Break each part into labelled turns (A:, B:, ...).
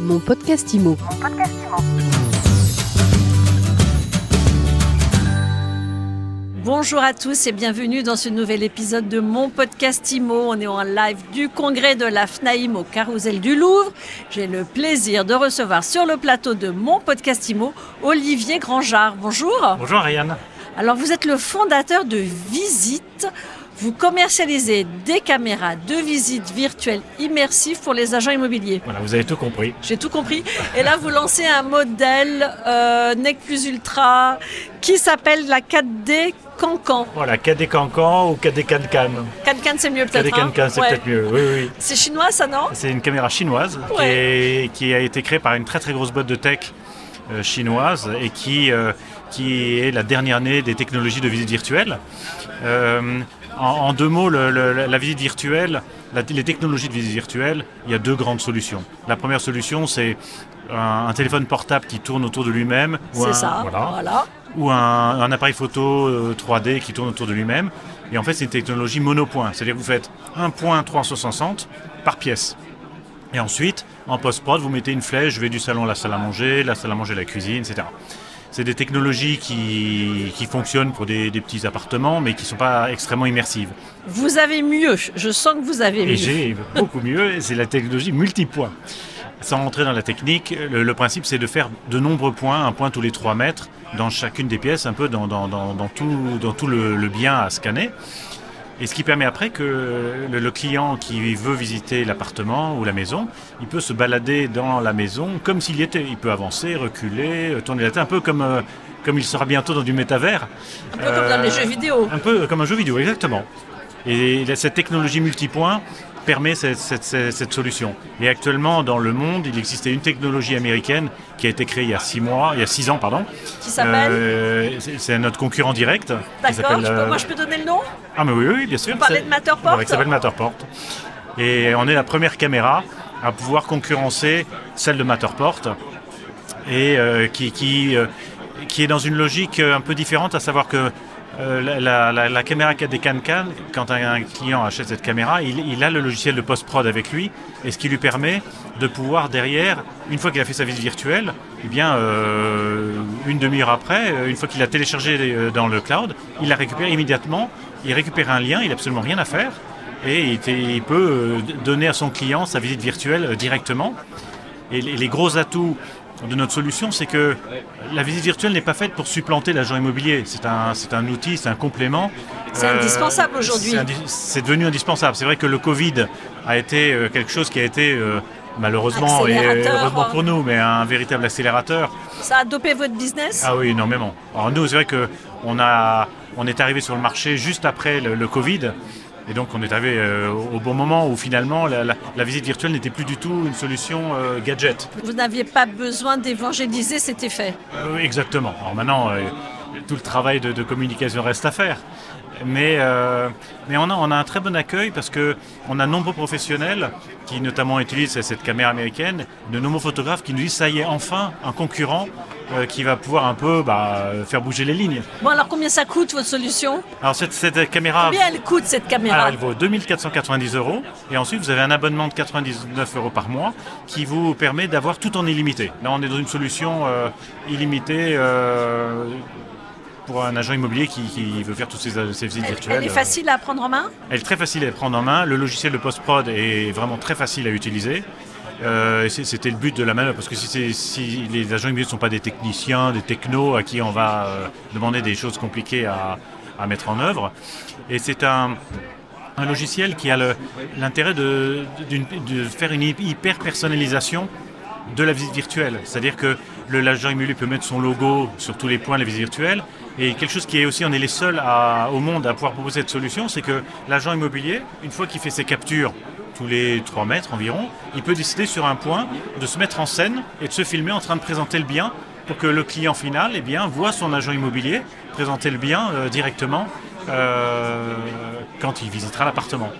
A: Mon podcast IMO.
B: Bonjour à tous et bienvenue dans ce nouvel épisode de mon podcast IMO. On est en live du congrès de la FNAIM au Carousel du Louvre. J'ai le plaisir de recevoir sur le plateau de mon podcast IMO Olivier Grangeard. Bonjour.
C: Bonjour Ariane.
B: Alors vous êtes le fondateur de Visite. Vous commercialisez des caméras de visite virtuelle immersive pour les agents immobiliers.
C: Voilà, vous avez tout compris.
B: J'ai tout compris. Et là, vous lancez un modèle euh, NEC Plus Ultra qui s'appelle la 4D Cancan.
C: Voilà, KD Cancan ou KD Cancan.
B: Cancan, c'est mieux peut-être.
C: KD Cancan, c'est
B: hein Ouais.
C: peut-être mieux. Oui, oui.
B: C'est chinois, ça, non
C: C'est une caméra chinoise qui,
B: Ouais.
C: est- qui a été créée par une très très grosse boîte de tech euh, chinoise et qui, euh, qui est la dernière année des technologies de visite virtuelle. Euh, en, en deux mots, le- le- la visite virtuelle, la- les technologies de visite virtuelle, il y a deux grandes solutions. La première solution, c'est un, un téléphone portable qui tourne autour de lui-même. ou un-
B: C'est ça.
C: voilà.
B: Voilà.
C: ou un, un appareil photo euh, 3D qui tourne autour de lui-même. Et en fait, c'est une technologie monopoint. C'est-à-dire que vous faites un point 360 par pièce. Et ensuite, en post-prod, vous mettez une flèche, je vais du salon à la salle à manger, la salle à manger à la cuisine, etc. C'est des technologies qui, qui fonctionnent pour des, des petits appartements, mais qui ne sont pas extrêmement immersives.
B: Vous avez mieux. Je sens que vous avez mieux.
C: Et j'ai beaucoup mieux, c'est la technologie multipoint. Sans rentrer dans la technique, le, le principe c'est de faire de nombreux points, un point tous les 3 mètres, dans chacune des pièces, un peu dans, dans- dans- dans tout, dans tout le, le bien à scanner. Et ce qui permet après que le, client qui veut visiter l'appartement ou la maison, il peut se balader dans la maison comme s'il y était. Il peut avancer, reculer, euh, tourner la tête, un peu comme, euh, comme il sera bientôt dans du métavers.
B: Un peu comme dans les jeux vidéo.
C: Un peu comme un jeu vidéo, exactement. Et cette technologie multipoint permet cette, cette- cette- cette solution. Et actuellement, dans le monde, il existait une technologie américaine qui a été créée il y a six mois, il y a six ans, pardon.
B: Qui s'appelle
C: Euh, c'est- notre concurrent direct.
B: D'accord.
C: euh,
B: Moi, je peux donner le nom?
C: Ah, mais oui, oui, bien sûr.
B: Vous parlez de Matterport
C: qui s'appelle Matterport. Et on est la première caméra à pouvoir concurrencer celle de Matterport et euh, qui, qui, qui est dans une logique un peu différente, à savoir que euh, la, la- la- la caméra 4D CanCan, quand un, client achète cette caméra, il, a le logiciel de post-prod avec lui, et ce qui lui permet de pouvoir derrière, une fois qu'il a fait sa visite virtuelle, eh bien, euh, une demi-heure après, euh, une fois qu'il a téléchargé dans le cloud, il la récupère immédiatement, il récupère un lien, il n'a absolument rien à faire, et il, peut donner à son client sa visite virtuelle directement. Et les gros atouts de notre solution, c'est que la visite virtuelle n'est pas faite pour supplanter l'agent immobilier. C'est un, c'est un outil, c'est un complément.
B: C'est indispensable aujourd'hui.
C: c'est indi- C'est devenu indispensable. C'est vrai que le Covid a été euh, quelque chose qui a été euh, malheureusement et heureusement pour nous, mais un véritable accélérateur.
B: Ça a dopé votre business?
C: Ah oui, énormément. Alors nous, c'est vrai que on a, on est arrivé sur le marché juste après le, le Covid. Et donc on est arrivé euh, au bon moment où finalement la, la- la visite virtuelle n'était plus du tout une solution euh, gadget.
B: Vous n'aviez pas besoin d'évangéliser, c'était fait.
C: Euh, exactement. Alors maintenant, tout le travail de, de communication reste à faire. Mais, mais on, a, on a un très bon accueil parce que on a de nombreux professionnels qui notamment utilisent cette caméra américaine, de nombreux photographes qui nous disent ça y est enfin un concurrent euh, qui va pouvoir un peu bah, faire bouger les lignes.
B: Bon, alors combien ça coûte votre solution
C: Alors cette, cette caméra,
B: Combien elle coûte cette caméra
C: alors, elle vaut 2490 euros et ensuite vous avez un abonnement de 99 euros par mois qui vous permet d'avoir tout en illimité. Là on est dans une solution euh, illimitée euh, pour un agent immobilier qui, qui veut faire toutes ces visites
B: elle,
C: virtuelles.
B: elle est facile à prendre en main
C: Elle est très facile à prendre en main. Le logiciel de post-prod est vraiment très facile à utiliser. Euh, C'était le but de la manœuvre, parce que si, si les agents immobiliers ne sont pas des techniciens, des technos à qui on va euh, demander des choses compliquées à, mettre en œuvre, et c'est un, logiciel qui a l'intérêt de, faire une hyper personnalisation de la visite virtuelle. C'est-à-dire que l'agent immobilier peut mettre son logo sur tous les points de la visite virtuelle. Et quelque chose qui est aussi, on est les seuls au monde à pouvoir proposer cette solution, c'est que l'agent immobilier, une fois qu'il fait ses captures tous les 3 mètres environ, il peut décider sur un point de se mettre en scène et de se filmer en train de présenter le bien pour que le client final eh bien, voit son agent immobilier présenter le bien euh, directement euh, quand il visitera l'appartement.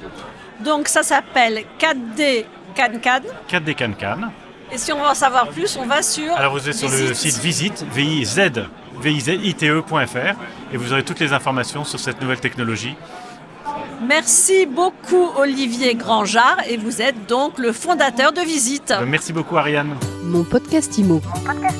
B: Donc ça s'appelle 4D CanCan.
C: 4D Can
B: Et si on veut en savoir plus, on va sur.
C: Alors vous êtes sur le site visite, VIZ, vizite.fr et vous aurez toutes les informations sur cette nouvelle technologie.
B: Merci beaucoup Olivier Grangeard et vous êtes donc le fondateur de Visite.
C: Merci beaucoup Ariane.
A: Mon podcast Imo. Mon podcast